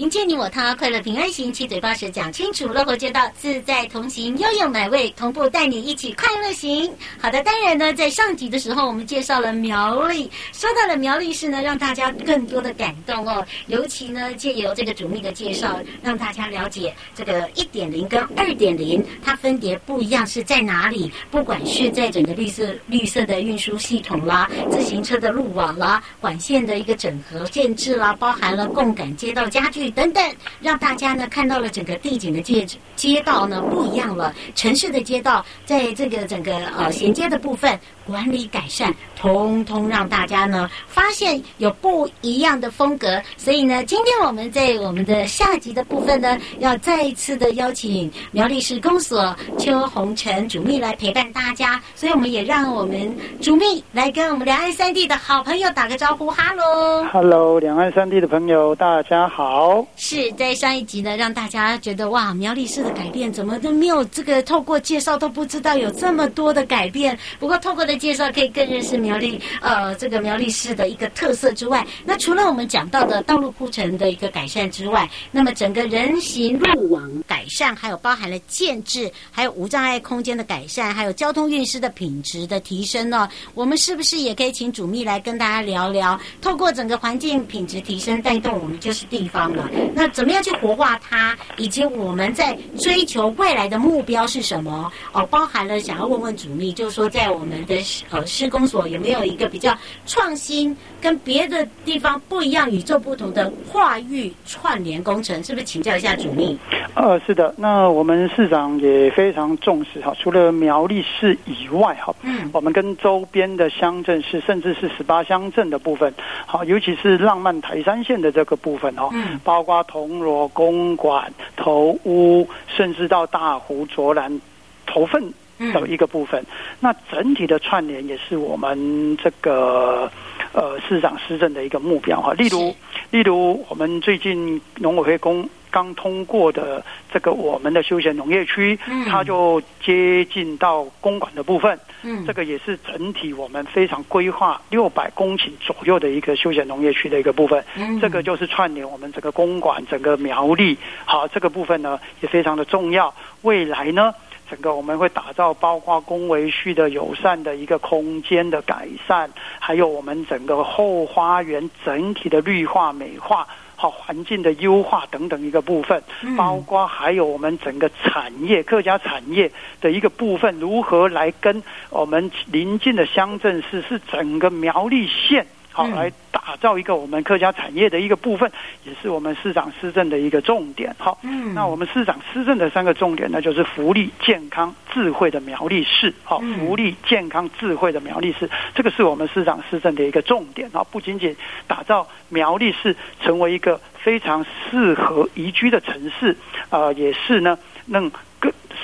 迎接你我他，快乐平安行，七嘴八舌讲清楚，乐活街道自在同行，悠悠美味同步带你一起快乐行。好的，当然呢，在上集的时候，我们介绍了苗栗，说到了苗栗市呢，让大家更多的感动哦。尤其呢，借由这个主秘的介绍，让大家了解这个一点零跟二点零，它分别不一样是在哪里？不管是在整个绿色绿色的运输系统啦，自行车的路网啦，管线的一个整合建制啦，包含了共感街道家具。等等，让大家呢看到了整个地景的街街道呢不一样了，城市的街道在这个整个呃衔接的部分管理改善，通通让大家呢发现有不一样的风格。所以呢，今天我们在我们的下集的部分呢，要再一次的邀请苗栗市公所邱红尘主秘来陪伴大家。所以我们也让我们主秘来跟我们两岸三地的好朋友打个招呼，哈喽，哈喽，两岸三地的朋友大家好。是在上一集呢，让大家觉得哇，苗栗市的改变怎么都没有这个透过介绍都不知道有这么多的改变。不过透过的介绍可以更认识苗栗呃这个苗栗市的一个特色之外，那除了我们讲到的道路铺陈的一个改善之外，那么整个人行路网改善，还有包含了建制，还有无障碍空间的改善，还有交通运输的品质的提升呢，我们是不是也可以请主秘来跟大家聊聊？透过整个环境品质提升带动我们就是地方了。那怎么样去活化它？以及我们在追求未来的目标是什么？哦，包含了想要问问主秘，就是说在我们的呃施工所有没有一个比较创新、跟别的地方不一样、与众不同的跨域串联工程？是不是请教一下主秘？呃，是的。那我们市长也非常重视哈，除了苗栗市以外哈，嗯，我们跟周边的乡镇市，甚至是十八乡镇的部分，好，尤其是浪漫台三线的这个部分哈，嗯，包括。铜锣公馆、头屋，甚至到大湖、卓兰、头份的一个部分，嗯、那整体的串联也是我们这个呃市长施政的一个目标哈。例如，例如我们最近农委会公。刚通过的这个我们的休闲农业区，它就接近到公馆的部分。嗯，这个也是整体我们非常规划六百公顷左右的一个休闲农业区的一个部分。嗯，这个就是串联我们整个公馆、整个苗栗。好，这个部分呢也非常的重要。未来呢，整个我们会打造包括公维序的友善的一个空间的改善，还有我们整个后花园整体的绿化美化。好，环境的优化等等一个部分，包括还有我们整个产业客家产业的一个部分，如何来跟我们邻近的乡镇市是整个苗栗县。好，来打造一个我们客家产业的一个部分，也是我们市长施政的一个重点。好，嗯，那我们市长施政的三个重点呢，就是福利、健康、智慧的苗栗市。好，福利、健康、智慧的苗栗市，这个是我们市长施政的一个重点。啊，不仅仅打造苗栗市成为一个非常适合宜居的城市，呃，也是呢，能。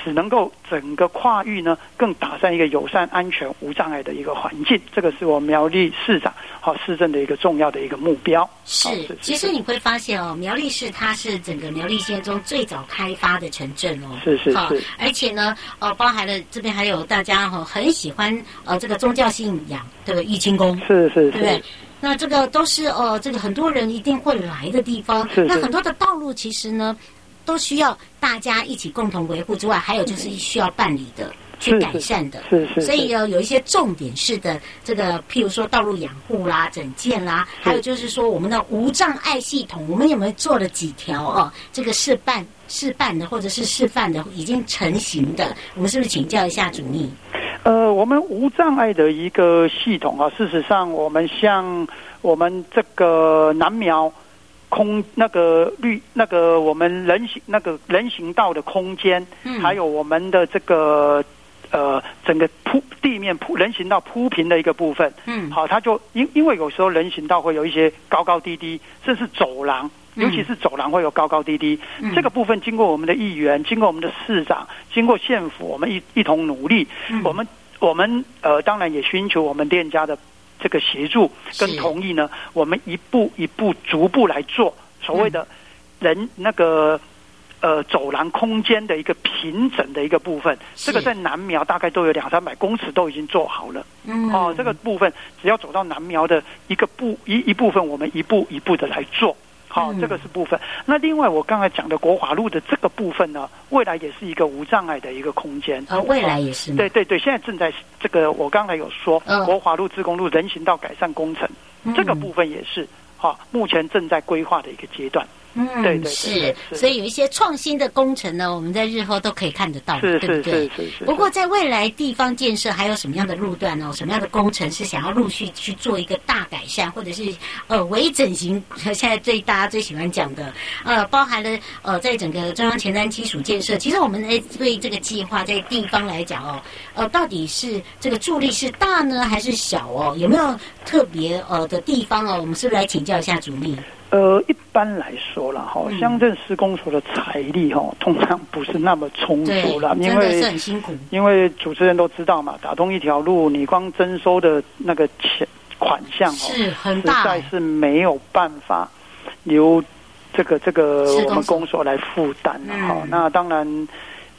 更使能够整个跨域呢，更打上一个友善、安全、无障碍的一个环境，这个是我苗栗市长和市政的一个重要的一个目标。是，其实你会发现哦，苗栗市它是整个苗栗县中最早开发的城镇哦。是是是。而且呢，呃，包含了这边还有大家哈很喜欢呃这个宗教信仰这个玉清宫。是是是。对不对？那这个都是呃这个很多人一定会来的地方。是是。那很多的道路其实呢。都需要大家一起共同维护之外，还有就是需要办理的、去改善的。是是。所以有有一些重点式的这个，譬如说道路养护啦、整建啦，还有就是说我们的无障碍系统，我们有没有做了几条哦？这个示范、示范的或者是示范的已经成型的，我们是不是请教一下主秘？呃，我们无障碍的一个系统啊，事实上我们像我们这个南苗。空那个绿那个我们人行那个人行道的空间，嗯，还有我们的这个呃整个铺地面铺人行道铺平的一个部分，嗯，好，它就因因为有时候人行道会有一些高高低低，甚至走廊，尤其是走廊会有高高低低，嗯，这个部分经过我们的议员，经过我们的市长，经过县府，我们一一同努力，嗯，我们我们呃当然也寻求我们店家的。这个协助跟同意呢，我们一步一步逐步来做所谓的人那个呃走廊空间的一个平整的一个部分，这个在南苗大概都有两三百公尺都已经做好了。嗯，哦，这个部分只要走到南苗的一个部一一部分，我们一步一步的来做。好，这个是部分。那另外我刚才讲的国华路的这个部分呢，未来也是一个无障碍的一个空间。啊，未来也是。对对对，现在正在这个，我刚才有说国华路自公路人行道改善工程，这个部分也是。好，目前正在规划的一个阶段。嗯，对对是，所以有一些创新的工程呢，我们在日后都可以看得到，对不对？不过在未来地方建设还有什么样的路段呢？什么样的工程是。想要陆续去做一个大改善，或者是。呃微整形？现在最大家最喜欢讲的，呃，包含了呃，在整个中央前瞻基础建设，其实我们对这个计划在地方来讲哦，呃，到底是。这个助力是。大呢，还是。小哦？有没有特别呃的地方哦？我们是。不是。来请教一下主秘？呃，一般来说啦哈，乡镇施工所的财力哈，通常不是那么充足了，因为很辛苦。因为主持人都知道嘛，打通一条路，你光征收的那个钱款项哦，是很大，实在是没有办法由这个这个我们公所来负担了哈。那当然。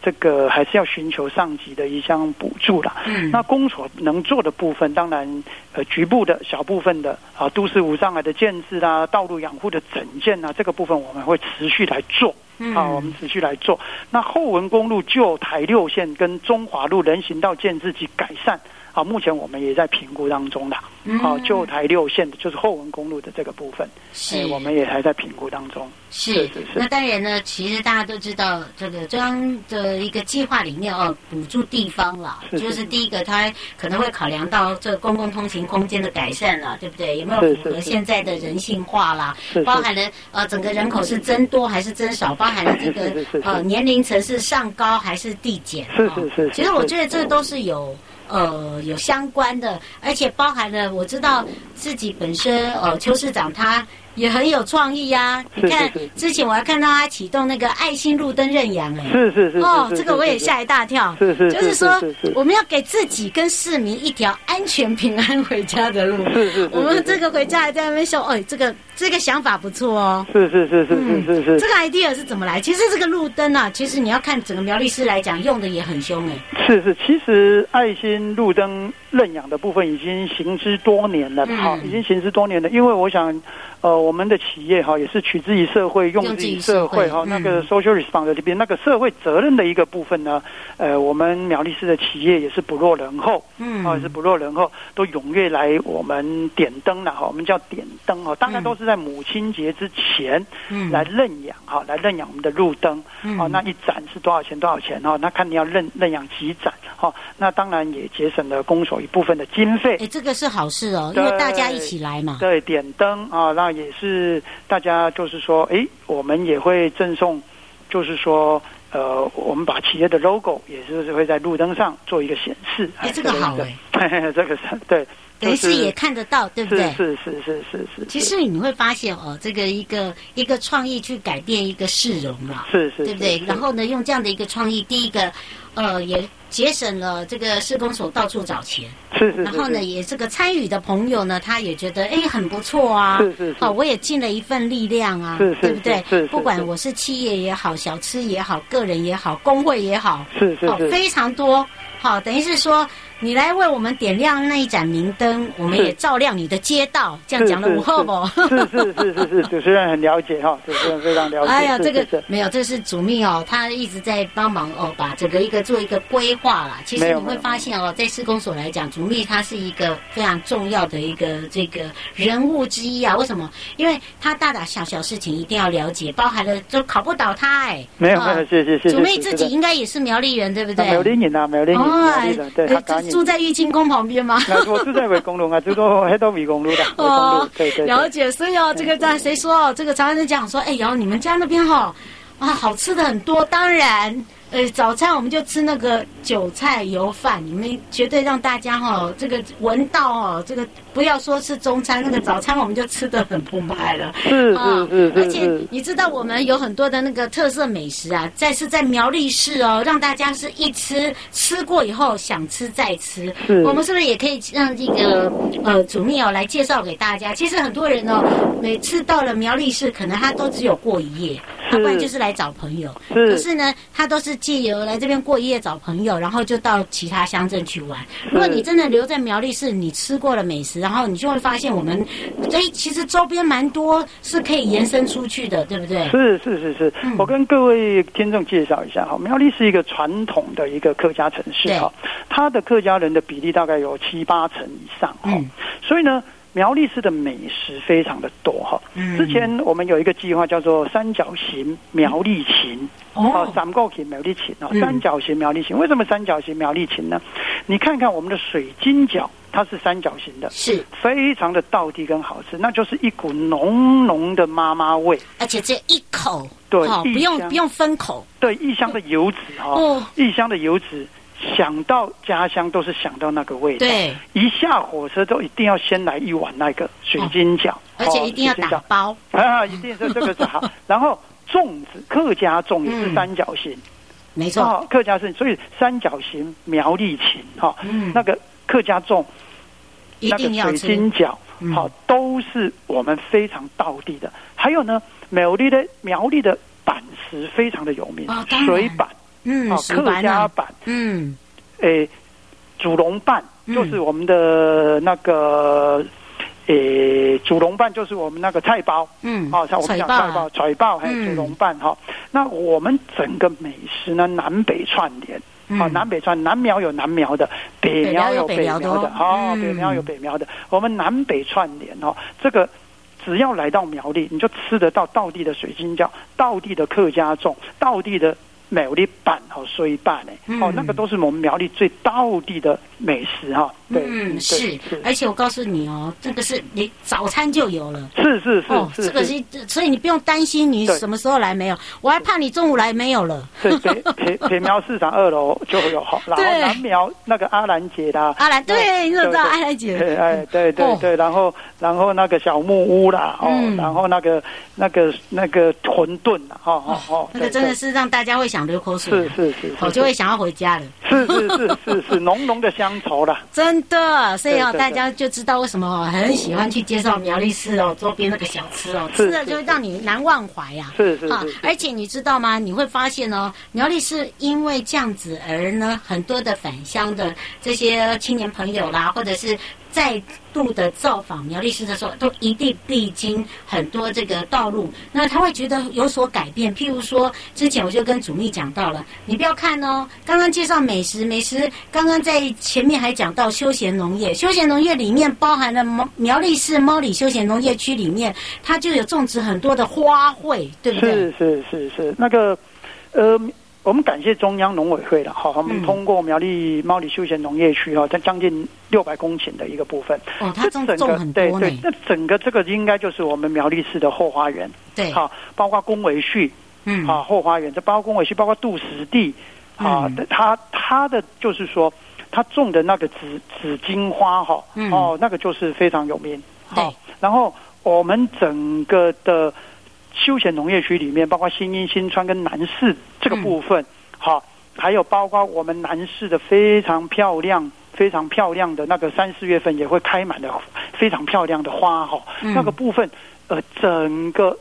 这个还是要寻求上级的一项补助啦。嗯，那公所能做的部分，当然呃局部的小部分的啊，都市无障碍的建置啊，道路养护的整建啊，这个部分我们会持续来做。嗯，啊，我们持续来做。那后文公路旧台六线跟中华路人行道建置及改善。好，目前我们也在评估当中的。好，旧台六线的，就是后文公路的这个部分，是，我们也还在评估当中。是是是。那当然呢，其实大家都知道，这个中央的一个计划里面哦，补助地方了，就是第一个，它可能会考量到这个公共通行空间的改善了，对不对？有没有符合现在的人性化啦？包含了呃，整个人口是增多还是增少？包含了这个呃年龄层是上高还是递减？是是是。其实我觉得这都是有。呃，有相关的，而且包含了我知道自己本身，呃，邱市长他。也很有创意呀！你看，之前我还看到他启动那个爱心路灯认养，哎，是是是哦，这个我也吓一大跳。是是，就是说，我们要给自己跟市民一条安全平安回家的路。是是，我们这个回家还在那边说，哎，这个这个想法不错哦。是是是是是是是。这个 idea 是怎么来？其实这个路灯啊，其实你要看整个苗栗市来讲，用的也很凶哎。是是，其实爱心路灯认养的部分已经行之多年了，好，已经行之多年了。因为我想，呃，我们的企业。哈，也是取之于社会，用之于社会。哈，那个 social 边那个社会责任的一个部分呢，呃，我们苗栗市的企业也是不落人后，嗯，啊，是不落人后，都踊跃来我们点灯了哈。我们叫点灯哈，当然都是在母亲节之前，嗯，来认养哈，来认养我们的路灯，哦，那一盏是多少钱？多少钱？哈，那看你要认认养几盏，哈，那当然也节省了公所一部分的经费。哎，这个是好事哦，因为大家一起来嘛。对，点灯啊，那也是。大家就是说，哎，我们也会赠送，就是说，呃，我们把企业的 logo 也是会在路灯上做一个显示。哎，这个好哎，这个是 对，等于是也看得到，对不对？是是是是是。其实你会发现哦，这个一个一个创意去改变一个市容嘛，是是，对不对？然后呢，用这样的一个创意，第一个，呃，也。节省了这个施工所到处找钱，是是，是。然后呢，也这个参与的朋友呢，他也觉得哎很不错啊，是是是。好，我也尽了一份力量啊，是是是对不对？是。不管我是企业也好，小吃也好，个人也好，工会也好，是是是。好，非常多。好，等于是说。你来为我们点亮那一盏明灯，我们也照亮你的街道。这样讲的，午后不？是是是是是，主持人很了解哈，主持人非常了解。哎呀，这个没有，这是主秘哦，他一直在帮忙哦，把整个一个做一个规划啦。其实你会发现哦，在施工所来讲，主秘他是一个非常重要的一个这个人物之一啊。为什么？因为他大大小小事情一定要了解，包含了就考不倒他哎。没有没有，谢谢谢谢。主秘自己应该也是苗栗人，对不对？苗栗人啊，苗栗人，苗栗人，对。住在玉清宫旁边吗？我住在伟公路啊，住到黑道伟公路的。哦，对对，了解。所以哦，这个在谁说哦？这个常常在讲说，哎，然后你们家那边哈，啊，好吃的很多。当然，呃，早餐我们就吃那个韭菜油饭，你们绝对让大家哈，这个闻到哦，这个。不要说是中餐，那个早餐我们就吃的很澎湃了。是是是，而且你知道我们有很多的那个特色美食啊，在是在苗栗市哦，让大家是一吃吃过以后想吃再吃。是，我们是不是也可以让这个呃主秘哦来介绍给大家？其实很多人哦，每次到了苗栗市，可能他都只有过一夜，要不然就是来找朋友。是。可是呢，他都是借由来这边过夜找朋友，然后就到其他乡镇去玩。如果你真的留在苗栗市，你吃过了美食，然后你就会发现我们哎，其实周边蛮多是可以延伸出去的，对不对？是是是是。嗯、我跟各位听众介绍一下哈，苗栗是一个传统的一个客家城市哈，它的客家人的比例大概有七八成以上哈，嗯、所以呢。苗栗市的美食非常的多哈，之前我们有一个计划叫做“三角形苗栗琴”，哦，三角形苗栗琴哦，三角形苗栗情。为什么三角形苗栗琴呢？你看看我们的水晶饺，它是三角形的，是。非常的道地跟好吃，那就是一股浓浓的妈妈味，而且这一口，对，不用不用分口，对，异乡的油脂哈，异乡的游子。想到家乡都是想到那个味道，对，一下火车都一定要先来一碗那个水晶饺，而且一定要打包。啊，一定是这个是好。然后粽子，客家粽也是三角形，没错，客家是所以三角形苗栗情哈，那个客家粽，那个水晶饺，好，都是我们非常道地的。还有呢，苗栗的苗栗的板石非常的有名，水板。嗯，客家版，嗯，诶，祖龙办就是我们的那个，诶，煮笼办就是我们那个菜包，嗯，哦，像我们讲菜包、菜包还有煮笼办哈。那我们整个美食呢，南北串联，啊，南北串，南苗有南苗的，北苗有北苗的，哦，北苗有北苗的，我们南北串联哦，这个只要来到苗栗，你就吃得到道地的水晶饺，道地的客家粽，道地的。苗栗板和水板呢？哦，那个都是我们苗栗最道地的美食哈。对，嗯，是，而且我告诉你哦，这个是你早餐就有了。是是是，哦，这个是，所以你不用担心你什么时候来没有，我还怕你中午来没有了。对，北北北苗市场二楼就会有好，然后南苗那个阿兰姐的阿兰，对，你怎么知道阿兰姐？哎，对对对，然后然后那个小木屋啦，哦，然后那个那个那个馄饨啦，哦哦哦，那个真的是让大家会想流口水，是是是，我就会想要回家了。是是是是是，浓浓的乡愁了。真的，所以哦，大家就知道为什么很喜欢去介绍苗栗市哦周边那个小吃哦，吃了就会让你难忘怀呀。是是，而且你知道吗？你会发现哦，苗栗市因为这样子而呢，很多的返乡的这些青年朋友啦，或者是。再度的造访苗栗市的时候，都一定必经很多这个道路，那他会觉得有所改变。譬如说，之前我就跟主秘讲到了，你不要看哦，刚刚介绍美食，美食刚刚在前面还讲到休闲农业，休闲农业里面包含了苗苗栗市猫里休闲农业区里面，它就有种植很多的花卉，对不对？是是是是，那个呃。我们感谢中央农委会了，好，我们通过苗栗猫里休闲农业区哈，在将近六百公顷的一个部分，哦，它种种很多呢。对对，那整个这个应该就是我们苗栗市的后花园，对，好，包括公维序，嗯，啊，后花园，这包括公维序，包括杜实地，啊，它它的就是说，它种的那个紫紫荆花哈，哦，那个就是非常有名，好，然后我们整个的。休闲农业区里面，包括新英、新川跟南市这个部分，好、嗯，还有包括我们南市的非常漂亮、非常漂亮的那个三四月份也会开满的非常漂亮的花哈，嗯、那个部分，呃，整个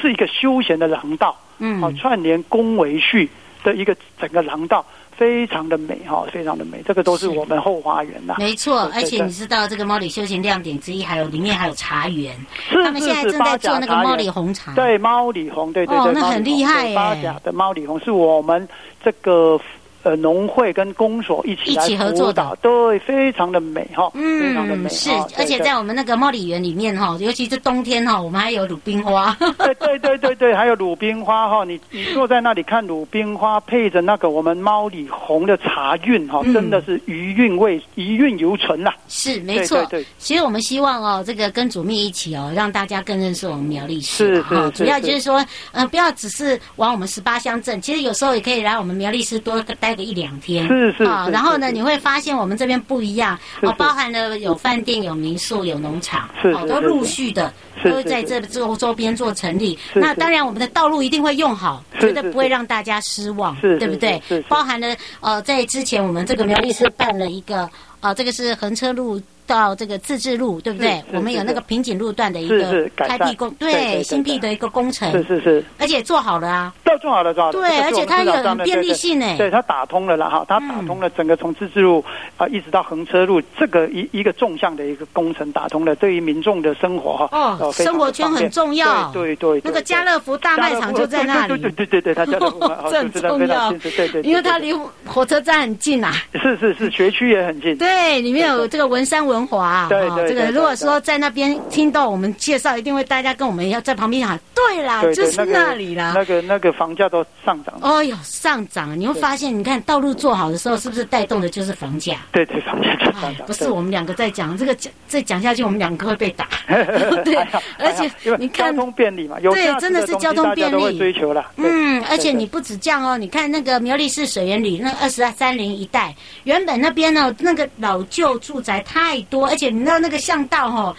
是一个休闲的廊道，嗯，好，串联工维序的一个整个廊道。非常的美哈，非常的美，这个都是我们后花园呐。没错，而且你知道这个猫里休闲亮点之一，还有里面还有茶园，他们现在正在做那个猫里红茶。对，猫里红，对对对，哦，那很厉害耶。八甲的猫里红是我们这个。呃，农会跟公所一起来一起合作的，对，非常的美哈，嗯，非常的美，是，而且在我们那个猫里园里面哈，尤其是冬天哈，我们还有鲁冰花，对对对对对，还有鲁冰花哈，你你坐在那里看鲁冰花，配着那个我们猫里红的茶韵哈，真的是余韵味余韵犹存呐，是没错，对，其实我们希望哦，这个跟主秘一起哦，让大家更认识我们苗栗市哈，主要就是说，嗯，不要只是往我们十八乡镇，其实有时候也可以来我们苗栗市多待。待个一两天。是是啊，然后呢，你会发现我们这边不一样哦，包含了有饭店、有民宿、有农场，哦，都陆续的都在这周周边做成立。那当然，我们的道路一定会用好，绝对不会让大家失望，对不对？包含了呃，在之前我们这个苗栗市办了一个呃，这个是横车路。到这个自治路，对不对？我们有那个瓶颈路段的一个开辟工，对新辟的一个工程，是是是，而且做好了啊，都做好了，做好了。对，而且它有很便利性呢，对它打通了了哈，它打通了整个从自治路啊一直到横车路这个一一个纵向的一个工程打通了，对于民众的生活哈哦，生活圈很重要，对对，那个家乐福大卖场就在那里，对对对对对，它家乐福这很重要，对对，因为它离火车站很近啊，是是是，学区也很近，对，里面有这个文山文华，对对，这个如果说在那边听到我们介绍，一定会大家跟我们要在旁边喊，对啦，就是那里啦，那个那个房价都上涨，哦呦，上涨，你会发现，你看道路做好的时候，是不是带动的就是房价？对对，房价就上涨。不是我们两个在讲这个讲，再讲下去，我们两个会被打。对，而且你看交通便利嘛，对，真的是交通便利，追求了。嗯，而且你不止这样哦，你看那个苗栗市水源里那二十三零一带，原本那边呢那个老旧住宅太多，而且你知道那个巷道哦。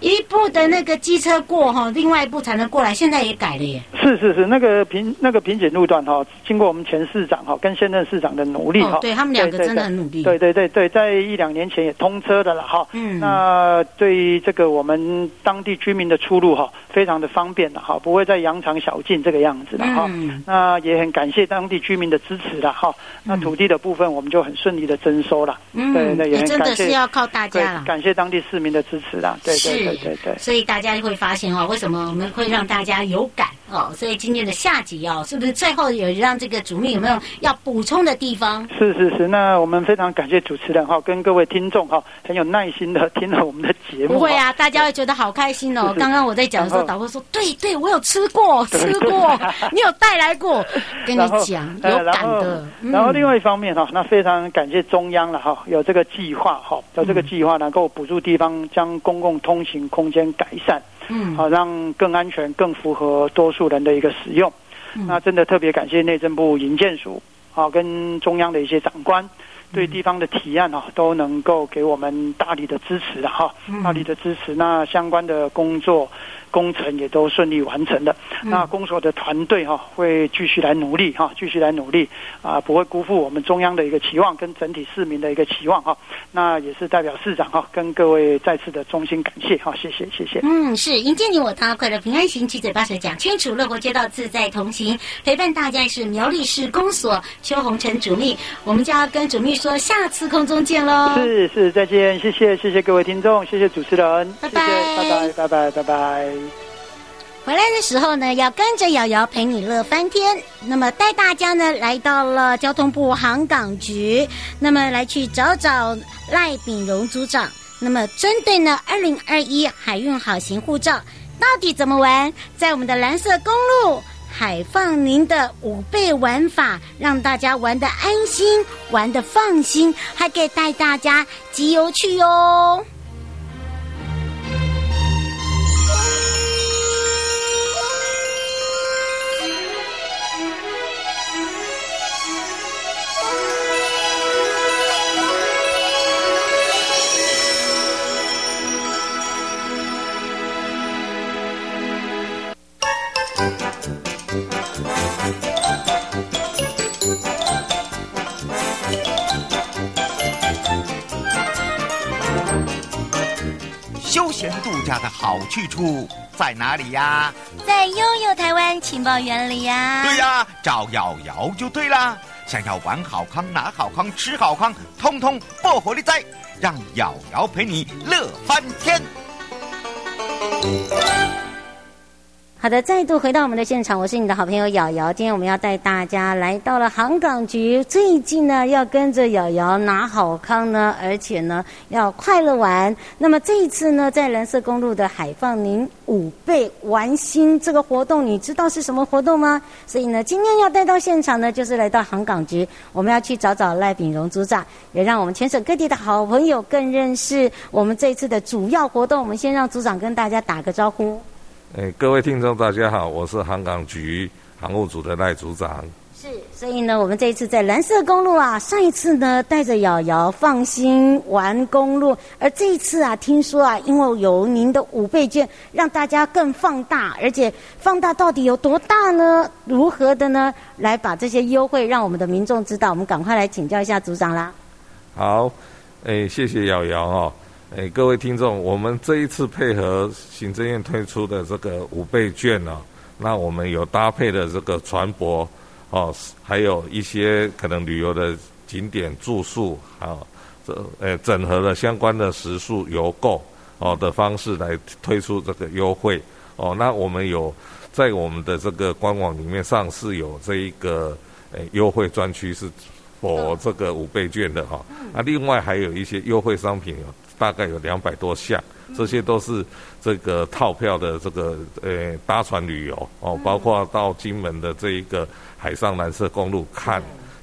一部的那个机车过哈，另外一部才能过来。现在也改了耶。是是是，那个平那个瓶颈路段哈，经过我们前市长哈跟现任市长的努力哈，对他们两个真的很努力。对对对对，在一两年前也通车的了哈。嗯。那对于这个我们当地居民的出入哈，非常的方便的哈，不会再羊肠小径这个样子了哈。嗯。那也很感谢当地居民的支持了哈。那土地的部分我们就很顺利的征收了。嗯。对，那也很感谢。真的是要靠大家了。感谢当地市民的支持啦。对对。对对对，所以大家会发现哦，为什么我们会让大家有感哦？所以今天的下集哦，是不是最后有让这个主秘有没有要补充的地方？是是是，那我们非常感谢主持人哈，跟各位听众哈，很有耐心的听了我们的节目。不会啊，大家会觉得好开心哦。刚刚我在讲的时候，导播说：“对对，我有吃过，吃过，你有带来过。”跟你讲，有感的。然后另外一方面哈，那非常感谢中央了哈，有这个计划哈，有这个计划能够补助地方将公共通行空间改善，嗯，好，让更安全、更符合多数人的一个使用。嗯、那真的特别感谢内政部营建署，好，跟中央的一些长官对地方的提案啊，都能够给我们大力的支持的哈，大力的支持。那相关的工作。工程也都顺利完成了，那公所的团队哈会继续来努力哈，继续来努力啊，不会辜负我们中央的一个期望跟整体市民的一个期望哈。那也是代表市长哈跟各位再次的衷心感谢哈，谢谢谢谢。嗯，是迎接你我他，快乐平安行，七嘴八舌讲清楚，乐活街道自在同行，陪伴大家是苗栗市公所邱红尘主秘，我们就要跟主秘说下次空中见喽。是是，再见，谢谢谢谢各位听众，谢谢主持人，拜拜拜拜拜拜拜拜。回来的时候呢，要跟着瑶瑶陪你乐翻天。那么带大家呢来到了交通部航港局，那么来去找找赖炳荣组长。那么针对呢二零二一海运好行护照到底怎么玩，在我们的蓝色公路海放您的五倍玩法，让大家玩得安心，玩得放心，还可以带大家集邮去哟。度假的好去处在哪里呀？在悠悠台湾情报园里呀。对呀，找瑶瑶就对啦。想要玩好康、拿好康、吃好康，通通不火力在，让瑶瑶陪你乐翻天。好的，再度回到我们的现场，我是你的好朋友瑶瑶。今天我们要带大家来到了航港局，最近呢要跟着瑶瑶拿好康呢，而且呢要快乐玩。那么这一次呢，在蓝色公路的海放您五倍玩心这个活动，你知道是什么活动吗？所以呢，今天要带到现场呢，就是来到航港局，我们要去找找赖炳荣组长，也让我们全省各地的好朋友更认识我们这一次的主要活动。我们先让组长跟大家打个招呼。哎，各位听众，大家好，我是航港局航务组的赖组长。是，所以呢，我们这一次在蓝色公路啊，上一次呢带着瑶瑶放心玩公路，而这一次啊，听说啊，因为有您的五倍券，让大家更放大，而且放大到底有多大呢？如何的呢？来把这些优惠让我们的民众知道，我们赶快来请教一下组长啦。好，哎，谢谢瑶瑶哦。哎，各位听众，我们这一次配合行政院推出的这个五倍券呢、啊，那我们有搭配的这个船舶哦，还有一些可能旅游的景点住宿啊，这呃整合了相关的食宿游购哦的方式来推出这个优惠哦。那我们有在我们的这个官网里面上是有这一个诶优惠专区是否这个五倍券的哈。那另外还有一些优惠商品大概有两百多项，这些都是这个套票的这个呃搭船旅游哦，包括到金门的这一个海上蓝色公路看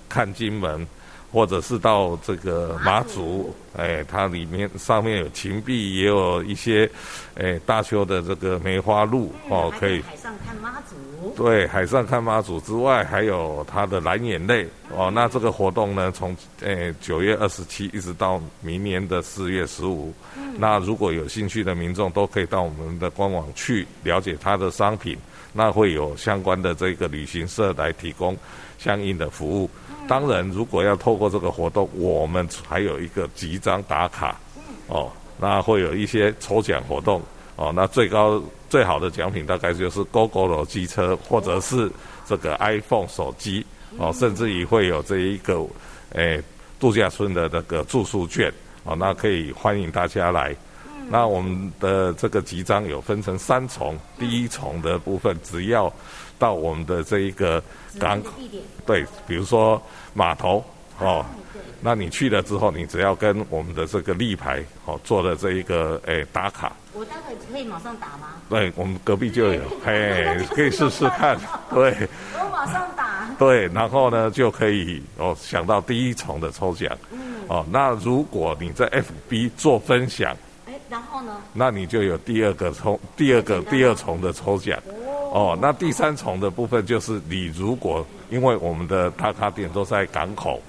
看金门，或者是到这个马祖，哎，它里面上面有芹壁，也有一些哎大邱的这个梅花鹿哦，可以海上看妈祖。对，海上看妈祖之外，还有它的蓝眼泪哦。那这个活动呢，从哎九月二十七一直到明年的四月十五。嗯。那如果有兴趣的民众，都可以到我们的官网去了解它的商品。那会有相关的这个旅行社来提供相应的服务。嗯。当然，如果要透过这个活动，我们还有一个集章打卡。哦，那会有一些抽奖活动。哦，那最高最好的奖品大概就是 Gogoro 机车，或者是这个 iPhone 手机，哦，甚至于会有这一个，诶、欸，度假村的那个住宿券，哦，那可以欢迎大家来。那我们的这个集章有分成三重，第一重的部分只要到我们的这一个港口，对，比如说码头，哦。那你去了之后，你只要跟我们的这个立牌哦做的这一个诶打卡。我待会可以马上打吗？对，我们隔壁就有，嘿，可以试试看。对。我马上打。对，然后呢就可以哦想到第一重的抽奖。嗯。哦，那如果你在 FB 做分享，哎，然后呢？那你就有第二个抽，第二个第二重的抽奖。哦。哦，那第三重的部分就是你如果因为我们的打卡点都在港口。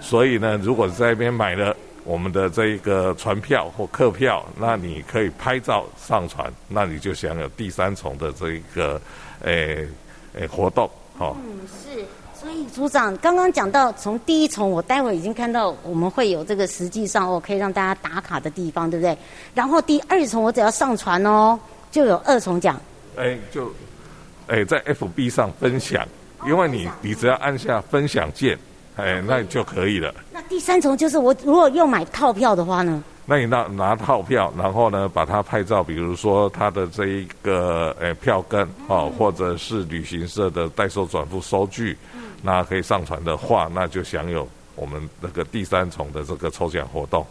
所以呢，如果在那边买了我们的这一个船票或客票，那你可以拍照上传，那你就享有第三重的这一个诶诶、欸、活动，哦。嗯，是。所以组长刚刚讲到，从第一重，我待会已经看到我们会有这个实际上哦，可以让大家打卡的地方，对不对？然后第二重，我只要上传哦，就有二重奖。哎、欸，就哎、欸、在 FB 上分享，因为你你只要按下分享键。哎，那就可以了。那第三重就是我如果又买套票的话呢？那你拿拿套票，然后呢把它拍照，比如说它的这一个诶票根哦，或者是旅行社的代收转付收据，那可以上传的话，那就享有我们那个第三重的这个抽奖活动。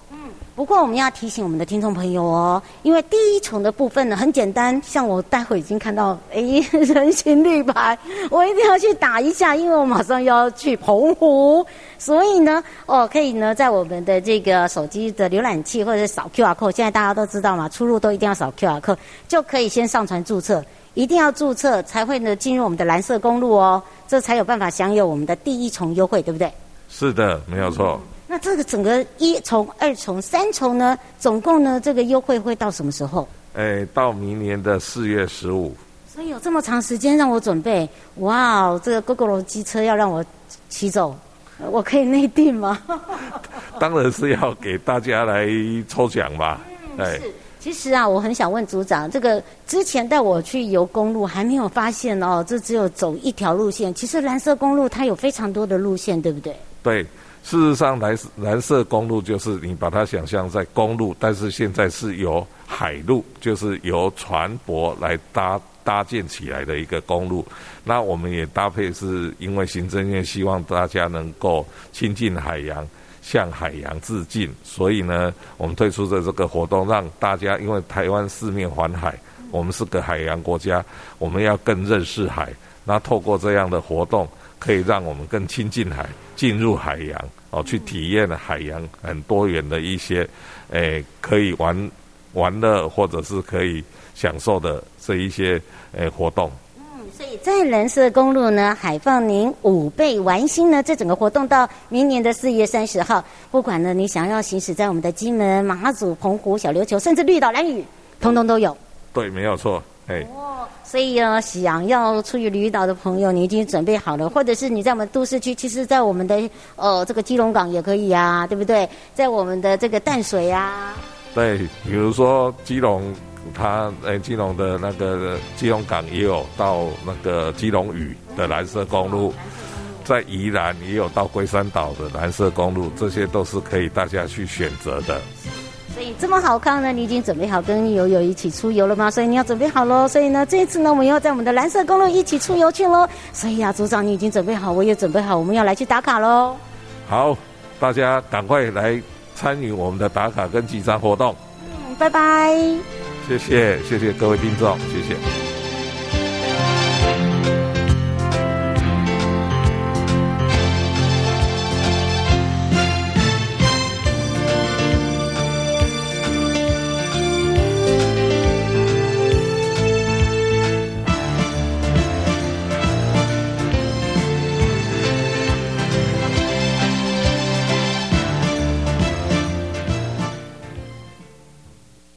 不过我们要提醒我们的听众朋友哦，因为第一重的部分呢很简单，像我待会已经看到 哎人形立牌，我一定要去打一下，因为我马上要去澎湖，所以呢哦可以呢在我们的这个手机的浏览器或者是扫 QR code，现在大家都知道嘛，出入都一定要扫 QR code，就可以先上传注册，一定要注册才会呢进入我们的蓝色公路哦，这才有办法享有我们的第一重优惠，对不对？是的，没有错。那这个整个一重、二重、三重呢，总共呢，这个优惠会到什么时候？哎，到明年的四月十五。所以有这么长时间让我准备，哇，这个 Gogoro 机车要让我骑走，我可以内定吗？当然是要给大家来抽奖吧。嗯，是。其实啊，我很想问组长，这个之前带我去游公路，还没有发现哦，这只有走一条路线。其实蓝色公路它有非常多的路线，对不对？对。事实上，蓝蓝色公路就是你把它想象在公路，但是现在是由海路，就是由船舶来搭搭建起来的一个公路。那我们也搭配，是因为行政院希望大家能够亲近海洋，向海洋致敬，所以呢，我们推出的这个活动，让大家因为台湾四面环海，我们是个海洋国家，我们要更认识海。那透过这样的活动，可以让我们更亲近海，进入海洋哦，去体验海洋很多元的一些，诶、欸，可以玩玩乐或者是可以享受的这一些诶、欸、活动。嗯，所以在蓝色公路呢，海放您五倍玩心呢，这整个活动到明年的四月三十号，不管呢你想要行驶在我们的金门、马祖、澎湖、小琉球，甚至绿岛、蓝屿，通通都有。对，没有错。哎。所以啊，想要出去旅岛的朋友，你已经准备好了，或者是你在我们都市区，其实，在我们的呃这个基隆港也可以啊，对不对？在我们的这个淡水啊，对，比如说基隆，它诶、欸，基隆的那个基隆港也有到那个基隆屿的蓝色公路，在宜兰也有到龟山岛的蓝色公路，这些都是可以大家去选择的。所以这么好看呢，你已经准备好跟友友一起出游了吗？所以你要准备好喽。所以呢，这一次呢，我们要在我们的蓝色公路一起出游去喽。所以呀、啊，组长你已经准备好，我也准备好，我们要来去打卡喽。好，大家赶快来参与我们的打卡跟集章活动。嗯，拜拜。谢谢，谢谢各位听众，谢谢。